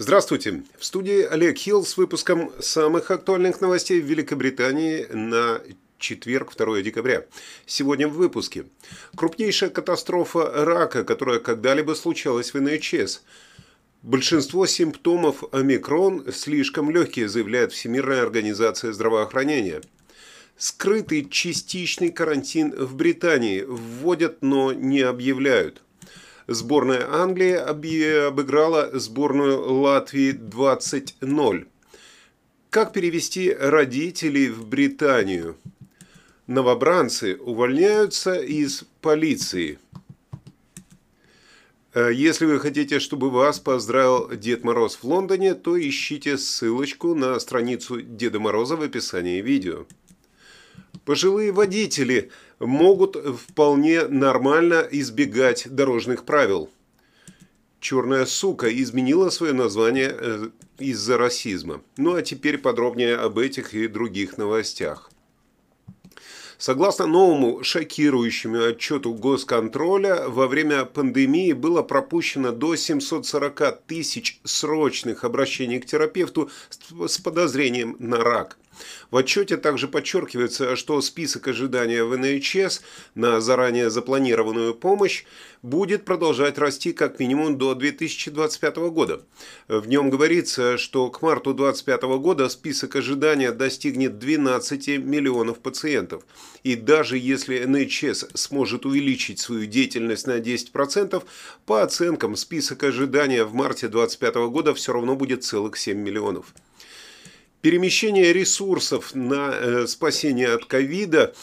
Здравствуйте! В студии Олег Хилл с выпуском самых актуальных новостей в Великобритании на четверг, 2 декабря. Сегодня в выпуске. Крупнейшая катастрофа рака, которая когда-либо случалась в НХС. Большинство симптомов омикрон слишком легкие, заявляет Всемирная организация здравоохранения. Скрытый частичный карантин в Британии вводят, но не объявляют. Сборная Англии обыграла сборную Латвии 20-0. Как перевести родителей в Британию? Новобранцы увольняются из полиции. Э, если вы хотите, чтобы вас поздравил Дед Мороз в Лондоне, то ищите ссылочку на страницу Деда Мороза в описании видео. Пожилые водители могут вполне нормально избегать дорожных правил. «Черная сука» изменила свое название э, из-за расизма. Ну а теперь подробнее об этих и других новостях. Согласно новому шокирующему отчету Госконтроля, во время пандемии было пропущено до 740 тысяч срочных обращений к терапевту с подозрением на рак. В отчете также подчеркивается, что список ожидания в НХС на заранее запланированную помощь будет продолжать расти как минимум до 2025 года. В нем говорится, что к марту 2025 года список ожидания достигнет 12 миллионов пациентов. И даже если НХС сможет увеличить свою деятельность на 10%, по оценкам список ожидания в марте 2025 года все равно будет целых 7 миллионов. Перемещение ресурсов на э, спасение от ковида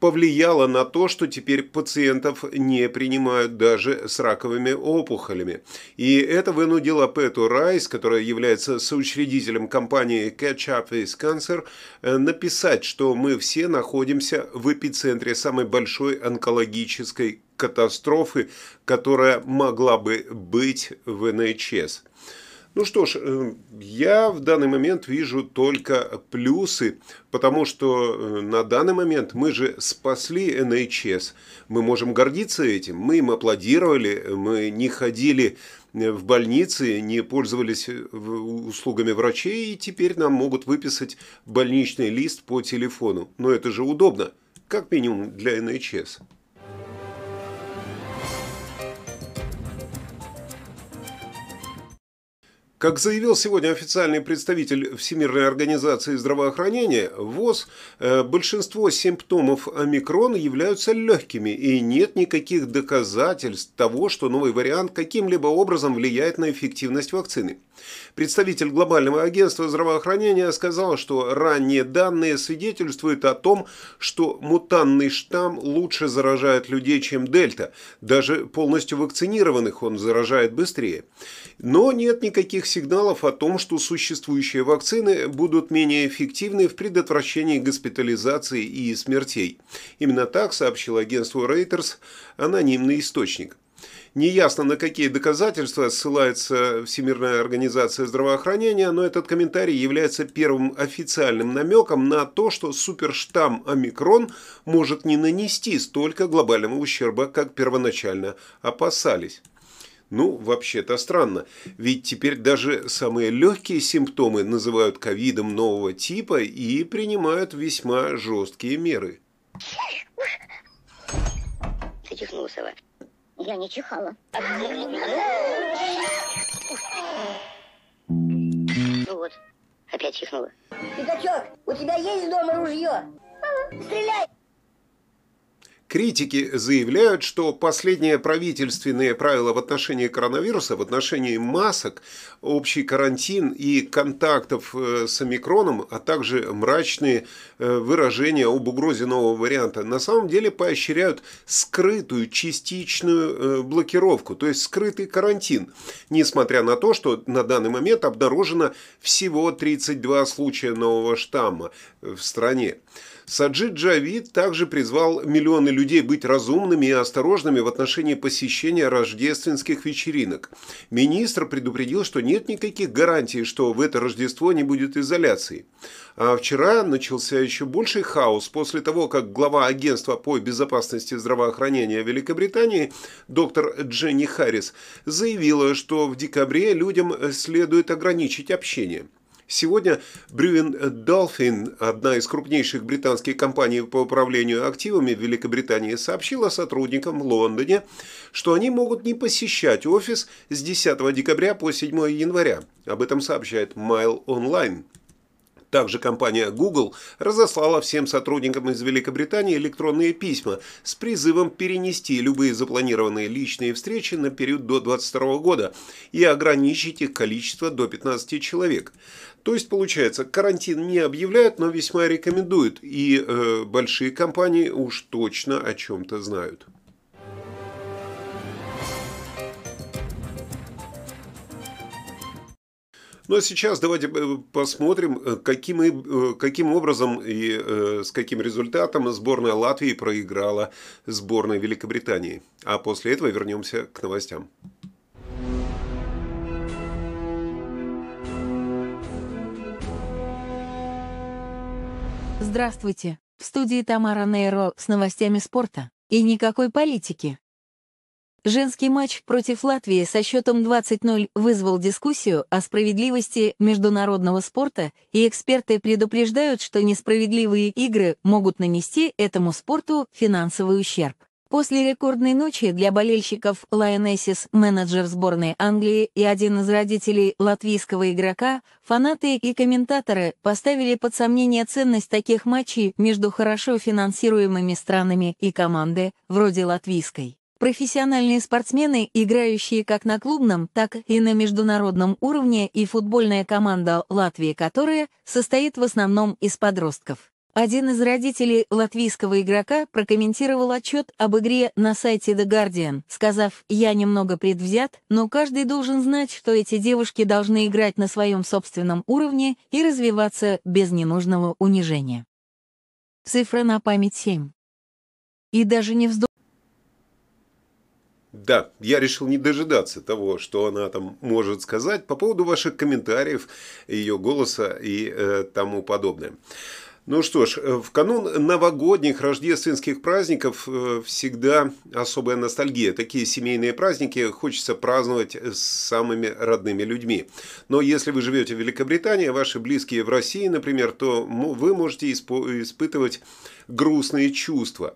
повлияло на то, что теперь пациентов не принимают даже с раковыми опухолями. И это вынудило Пэту Райс, которая является соучредителем компании Catch Up With Cancer, э, написать, что мы все находимся в эпицентре самой большой онкологической катастрофы, которая могла бы быть в НХС. Ну что ж, э, я в данный момент вижу только плюсы, потому что э, на данный момент мы же спасли НХС. Мы можем гордиться этим. Мы им аплодировали, мы не ходили э, в больницы, не пользовались услугами врачей, и теперь нам могут выписать больничный лист по телефону. Но это же удобно, как минимум для НХС. Как заявил сегодня официальный представитель Всемирной организации здравоохранения, ВОЗ, э, большинство симптомов омикрон являются легкими и нет никаких доказательств того, что новый вариант каким-либо образом влияет на эффективность вакцины. Представитель глобального агентства здравоохранения сказал, что ранние данные свидетельствуют о том, что мутанный штамм лучше заражает людей, чем дельта. Даже полностью вакцинированных он заражает быстрее. Но нет никаких сигналов о том, что существующие вакцины будут менее эффективны в предотвращении госпитализации и смертей. Именно так сообщил агентству Reuters анонимный источник. Неясно, на какие доказательства ссылается Всемирная организация здравоохранения, но этот комментарий является первым официальным намеком на то, что суперштамм омикрон может не нанести столько глобального ущерба, как первоначально опасались. Ну, вообще-то странно, ведь теперь даже самые легкие симптомы называют ковидом нового типа и принимают весьма жесткие меры. Ты. Я не чихала. Ну вот, опять чихнула. Пятачок, у тебя есть дома ружье? Стреляй! Критики заявляют, что последние правительственные правила в отношении коронавируса, в отношении масок, общий карантин и контактов э, с омикроном, а также мрачные э, выражения об угрозе нового варианта, на самом деле поощряют скрытую частичную э, блокировку, то есть скрытый карантин, несмотря на то, что на данный момент обнаружено всего 32 случая нового штамма в стране. Саджид Джавид также призвал миллионы людей людей быть разумными и осторожными в отношении посещения рождественских вечеринок. Министр предупредил, что нет никаких гарантий, что в это Рождество не будет изоляции. А вчера начался еще больший хаос после того, как глава агентства по безопасности здравоохранения Великобритании доктор Дженни Харрис заявила, что в декабре людям следует ограничить общение. Сегодня Брюин Dolphin, одна из крупнейших британских компаний по управлению активами в Великобритании, сообщила сотрудникам в Лондоне, что они могут не посещать офис с 10 декабря по 7 января. Об этом сообщает Mail Online. Также компания Google разослала всем сотрудникам из Великобритании электронные письма с призывом перенести любые запланированные личные встречи на период до 2022 года и ограничить их количество до 15 человек. То есть, получается, карантин не объявляют, но весьма рекомендуют, и э, большие компании уж точно о чем-то знают. Ну а сейчас давайте э, посмотрим, э, каким, э, каким образом и с каким результатом сборная Латвии проиграла сборной Великобритании. А после этого вернемся к новостям. Здравствуйте! В студии Тамара Нейро с новостями спорта. И никакой политики. Женский матч против Латвии со счетом 20-0 вызвал дискуссию о справедливости международного спорта, и эксперты предупреждают, что несправедливые игры могут нанести этому спорту финансовый ущерб. После рекордной ночи для болельщиков Lionesses менеджер сборной Англии и один из родителей латвийского игрока, фанаты и комментаторы поставили под сомнение ценность таких матчей между хорошо финансируемыми странами и команды, вроде латвийской. Профессиональные спортсмены, играющие как на клубном, так и на международном уровне, и футбольная команда Латвии, которая состоит в основном из подростков. Один из родителей латвийского игрока прокомментировал отчет об игре на сайте The Guardian, сказав «Я немного предвзят, но каждый должен знать, что эти девушки должны играть на своем собственном уровне и развиваться без ненужного унижения». Цифра на память 7. И даже не вздумайте да, я решил не дожидаться того, что она там может сказать по поводу ваших комментариев, ее голоса и э, тому подобное. Ну что ж, э, в канун новогодних рождественских праздников э, всегда особая ностальгия. Такие семейные праздники хочется праздновать с самыми родными людьми. Но если вы живете в Великобритании, а ваши близкие в России, например, то вы можете испытывать грустные чувства.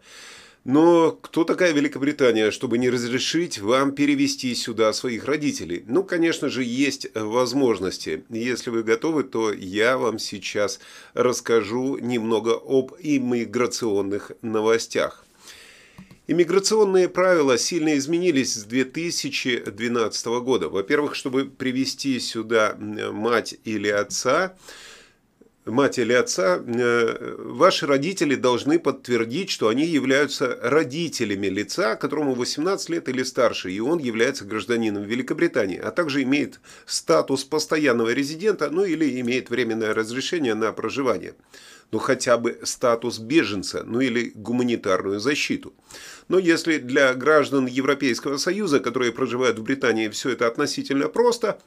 Но кто такая Великобритания, чтобы не разрешить вам перевести сюда своих родителей? Ну, конечно же, есть возможности. Если вы готовы, то я вам сейчас расскажу немного об иммиграционных новостях. Иммиграционные правила сильно изменились с 2012 года. Во-первых, чтобы привести сюда мать или отца, мать или отца, э, ваши родители должны подтвердить, что они являются родителями лица, которому 18 лет или старше, и он является гражданином Великобритании, а также имеет статус постоянного резидента, ну или имеет временное разрешение на проживание. Ну хотя бы статус беженца, ну или гуманитарную защиту. Но если для граждан Европейского Союза, которые проживают в Британии, все это относительно просто,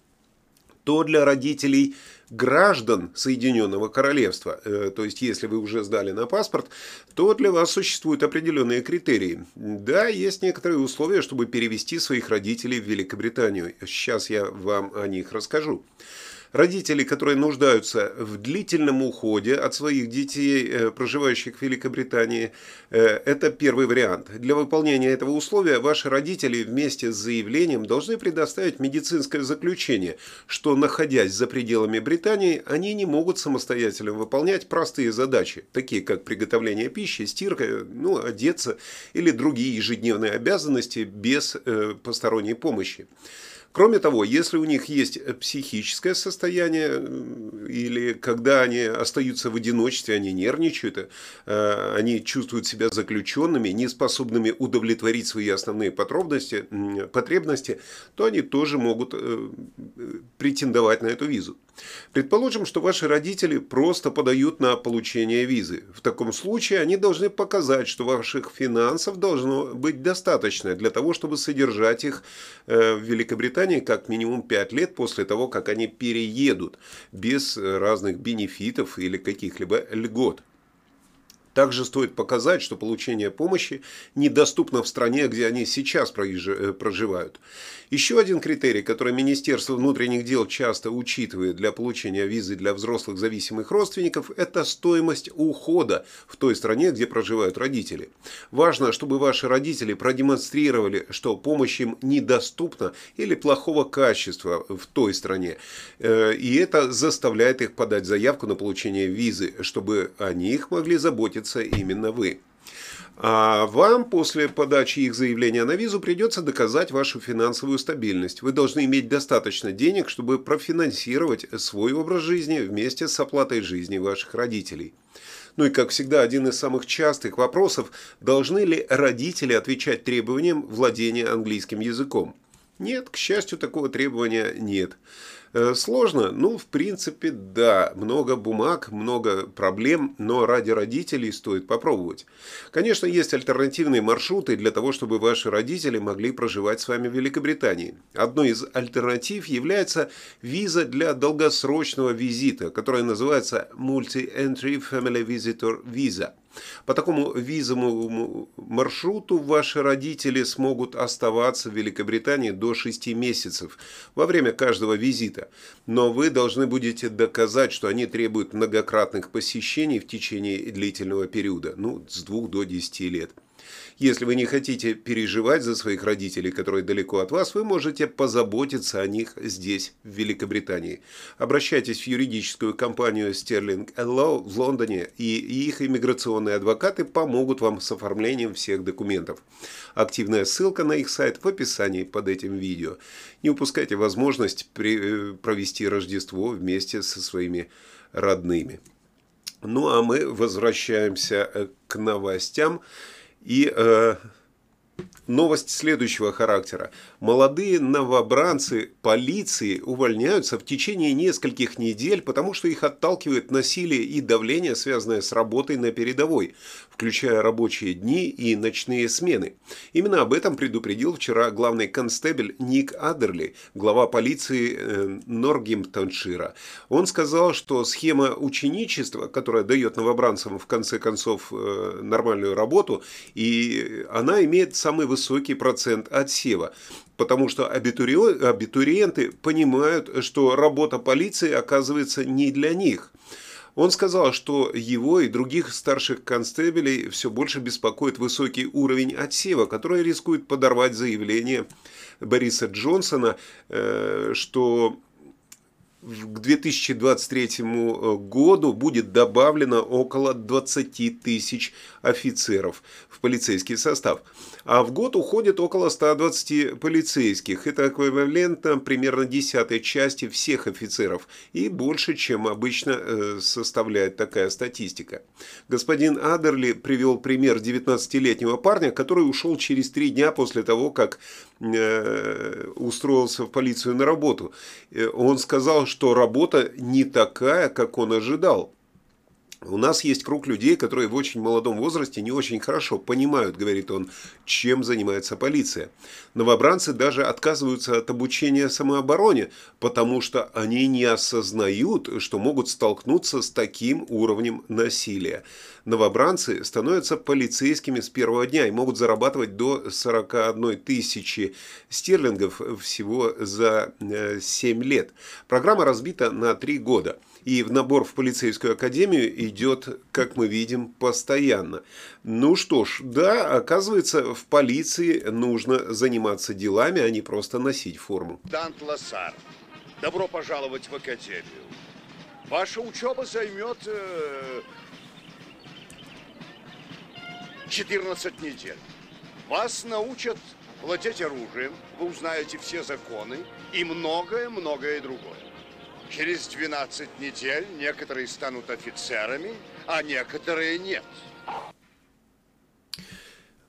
то для родителей граждан Соединенного Королевства, э, то есть если вы уже сдали на паспорт, то для вас существуют определенные критерии. Да, есть некоторые условия, чтобы перевести своих родителей в Великобританию. Сейчас я вам о них расскажу. Родители, которые нуждаются в длительном уходе от своих детей, э, проживающих в Великобритании, э, это первый вариант. Для выполнения этого условия ваши родители вместе с заявлением должны предоставить медицинское заключение, что, находясь за пределами Британии, они не могут самостоятельно выполнять простые задачи, такие как приготовление пищи, стирка, ну, одеться или другие ежедневные обязанности без э, посторонней помощи. Кроме того, если у них есть психическое состояние, или когда они остаются в одиночестве, они нервничают, э, они чувствуют себя заключенными, неспособными удовлетворить свои основные потребности, потребности, то они тоже могут э, претендовать на эту визу. Предположим, что ваши родители просто подают на получение визы. В таком случае они должны показать, что ваших финансов должно быть достаточно для того, чтобы содержать их э, в Великобритании как минимум 5 лет после того, как они переедут без разных бенефитов или каких-либо льгот. Также стоит показать, что получение помощи недоступно в стране, где они сейчас э, проживают. Еще один критерий, который Министерство внутренних дел часто учитывает для получения визы для взрослых зависимых родственников, это стоимость ухода в той стране, где проживают родители. Важно, чтобы ваши родители продемонстрировали, что помощь им недоступна или плохого качества в той стране. Э, и это заставляет их подать заявку на получение визы, чтобы о них могли заботиться находится именно вы. А вам после подачи их заявления на визу придется доказать вашу финансовую стабильность. Вы должны иметь достаточно денег, чтобы профинансировать свой образ жизни вместе с оплатой жизни ваших родителей. Ну и, как всегда, один из самых частых вопросов – должны ли родители отвечать требованиям владения английским языком? Нет, к счастью, такого требования нет. Э, сложно? Ну, в принципе, да. Много бумаг, много проблем, но ради родителей стоит попробовать. Конечно, есть альтернативные маршруты для того, чтобы ваши родители могли проживать с вами в Великобритании. Одной из альтернатив является виза для долгосрочного визита, которая называется Multi-Entry Family Visitor Visa – по такому визовому маршруту ваши родители смогут оставаться в Великобритании до 6 месяцев во время каждого визита, но вы должны будете доказать, что они требуют многократных посещений в течение длительного периода, ну, с 2 до 10 лет. Если вы не хотите переживать за своих родителей, которые далеко от вас, вы можете позаботиться о них здесь, в Великобритании. Обращайтесь в юридическую компанию Sterling Law в Лондоне, и их иммиграционные адвокаты помогут вам с оформлением всех документов. Активная ссылка на их сайт в описании под этим видео. Не упускайте возможность э, провести Рождество вместе со своими родными. Ну а мы возвращаемся э, к новостям. И э, новость следующего характера. Молодые новобранцы полиции увольняются в течение нескольких недель, потому что их отталкивает насилие и давление, связанное с работой на передовой, включая рабочие дни и ночные смены. Именно об этом предупредил вчера главный констебель Ник Адерли, глава полиции э, Норгемптоншира. Он сказал, что схема ученичества, которая дает новобранцам в конце концов э, нормальную работу, и она имеет самый высокий процент отсева потому что абитуриенты понимают, что работа полиции оказывается не для них. Он сказал, что его и других старших констебелей все больше беспокоит высокий уровень отсева, который рискует подорвать заявление Бориса Джонсона, э, что к 2023 э, году будет добавлено около 20 тысяч офицеров в полицейский состав. А в год уходит около 120 полицейских. Это эквивалентно примерно десятой части всех офицеров. И больше, чем обычно э, составляет такая статистика. Господин Адерли привел пример 19-летнего парня, который ушел через три дня после того, как э, устроился в полицию на работу. Он сказал, что работа не такая, как он ожидал. У нас есть круг людей, которые в очень молодом возрасте не очень хорошо понимают, говорит он, чем занимается полиция. Новобранцы даже отказываются от обучения самообороне, потому что они не осознают, что могут столкнуться с таким уровнем насилия. Новобранцы становятся полицейскими с первого дня и могут зарабатывать до 41 тысячи стерлингов всего за 7 э, лет. Программа разбита на 3 года – и в набор в полицейскую академию идет, как мы видим, постоянно. Ну что ж, да, оказывается, в полиции нужно заниматься делами, а не просто носить форму. Дант Лассар, добро пожаловать в академию. Ваша учеба займет э, 14 недель. Вас научат владеть оружием, вы узнаете все законы и многое-многое другое. Через 12 недель некоторые станут офицерами, а некоторые нет.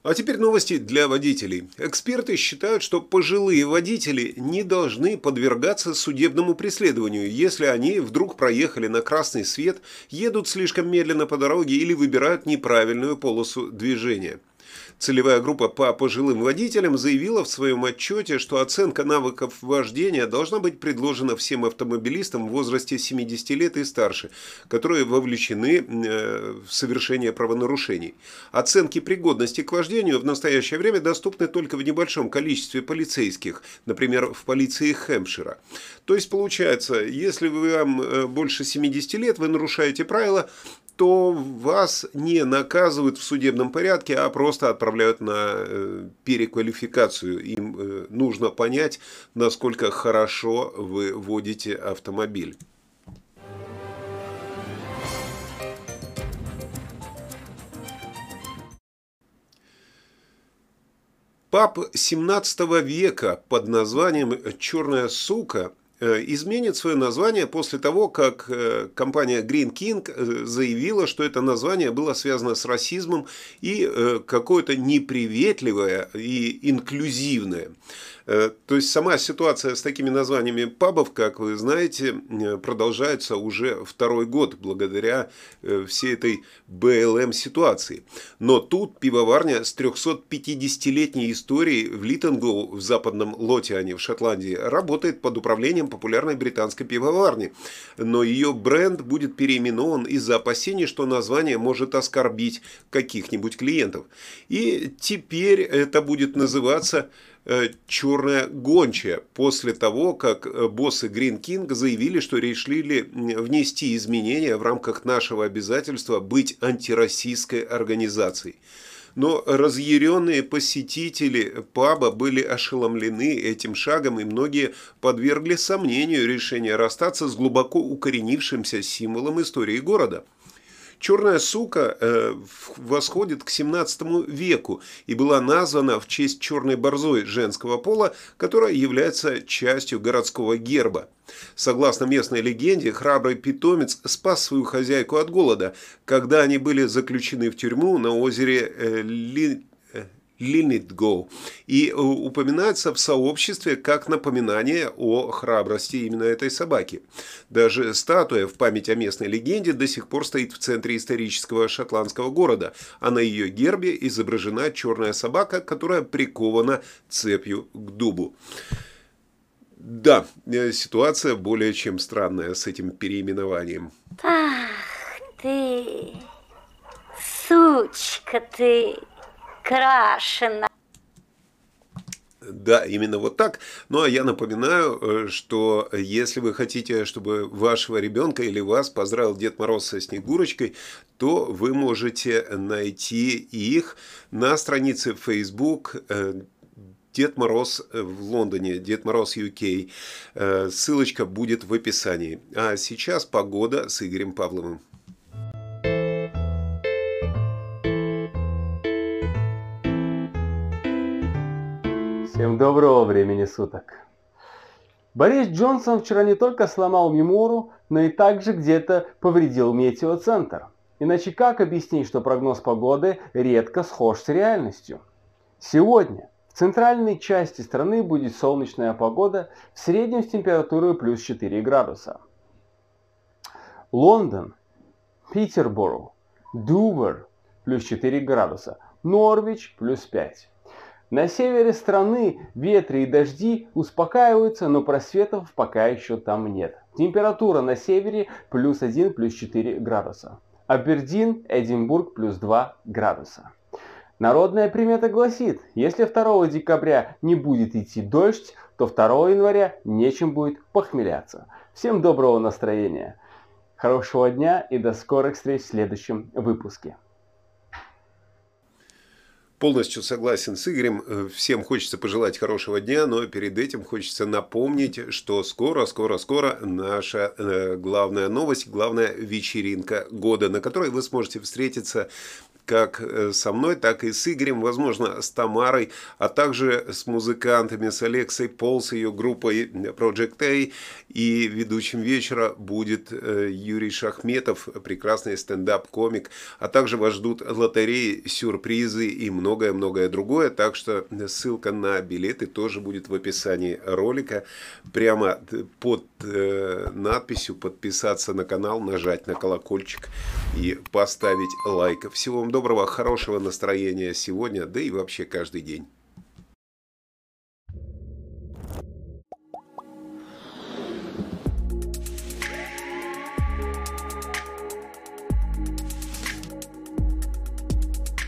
А теперь новости для водителей. Эксперты считают, что пожилые водители не должны подвергаться судебному преследованию, если они вдруг проехали на красный свет, едут слишком медленно по дороге или выбирают неправильную полосу движения. Целевая группа по пожилым водителям заявила в своем отчете, что оценка навыков вождения должна быть предложена всем автомобилистам в возрасте 70 лет и старше, которые вовлечены э, в совершение правонарушений. Оценки пригодности к вождению в настоящее время доступны только в небольшом количестве полицейских, например, в полиции Хэмпшира. То есть получается, если вам э, больше 70 лет, вы нарушаете правила, то вас не наказывают в судебном порядке, а просто отправляют на э, переквалификацию. Им э, нужно понять, насколько хорошо вы водите автомобиль. Пап 17 века под названием «Черная сука» изменит свое название после того, как э, компания Green King э, заявила, что это название было связано с расизмом и какое-то неприветливое и инклюзивное. Э, то есть сама ситуация с такими названиями пабов, как вы знаете, э, продолжается уже второй год благодаря э, всей этой БЛМ ситуации. Но тут пивоварня с 350-летней историей в Литтенгоу в западном Лотиане в Шотландии работает под управлением популярной британской пивоварни. Но ее бренд будет переименован из-за опасений, что название может оскорбить каких-нибудь клиентов. И теперь это будет называться Э, черная гончая после того, как э, боссы Green King заявили, что решили внести изменения в рамках нашего обязательства быть антироссийской организацией. Но разъяренные посетители паба были ошеломлены этим шагом, и многие подвергли сомнению решение расстаться с глубоко укоренившимся символом истории города – Черная сука э, восходит к 17 веку и была названа в честь черной борзой женского пола, которая является частью городского герба. Согласно местной легенде, храбрый питомец спас свою хозяйку от голода, когда они были заключены в тюрьму на озере э, Ли... Линитгоу и э, упоминается в сообществе как напоминание о храбрости именно этой собаки. Даже статуя в память о местной легенде до сих пор стоит в центре исторического шотландского города, а на ее гербе изображена черная собака, которая прикована цепью к дубу. Да, э, ситуация более чем странная с этим переименованием. Ах ты, сучка ты! Крашена. Да, именно вот так. Ну а я напоминаю, э, что если вы хотите, чтобы вашего ребенка или вас поздравил Дед Мороз со Снегурочкой, то вы можете найти их на странице Facebook э, Дед Мороз в Лондоне, Дед Мороз UK. Э, ссылочка будет в описании. А сейчас погода с Игорем Павловым. Всем доброго времени суток. Борис Джонсон вчера не только сломал Мемору, но и также где-то повредил метеоцентр. Иначе как объяснить, что прогноз погоды редко схож с реальностью? Сегодня в центральной части страны будет солнечная погода в среднем с температурой плюс 4 градуса. Лондон, Питерборо, Дувер плюс 4 градуса, Норвич плюс 5. На севере страны ветры и дожди успокаиваются, но просветов пока еще там нет. Температура на севере плюс 1, плюс 4 градуса. Абердин, Эдинбург плюс 2 градуса. Народная примета гласит, если 2 декабря не будет идти дождь, то 2 января нечем будет похмеляться. Всем доброго настроения, хорошего дня и до скорых встреч в следующем выпуске. Полностью согласен с Игорем. Э, всем хочется пожелать хорошего дня, но перед этим хочется напомнить, что скоро, скоро, скоро наша э, главная новость, главная вечеринка года, на которой вы сможете встретиться как э, со мной, так и с Игорем, возможно, с Тамарой, а также с музыкантами, с Алексой Пол, с ее группой Project A. И ведущим вечера будет э, Юрий Шахметов, прекрасный стендап-комик. А также вас ждут лотереи, сюрпризы и многое-многое другое. Так что ссылка на билеты тоже будет в описании ролика. Прямо под э, надписью подписаться на канал, нажать на колокольчик и поставить лайк. Всего вам доброго, хорошего настроения сегодня, да и вообще каждый день.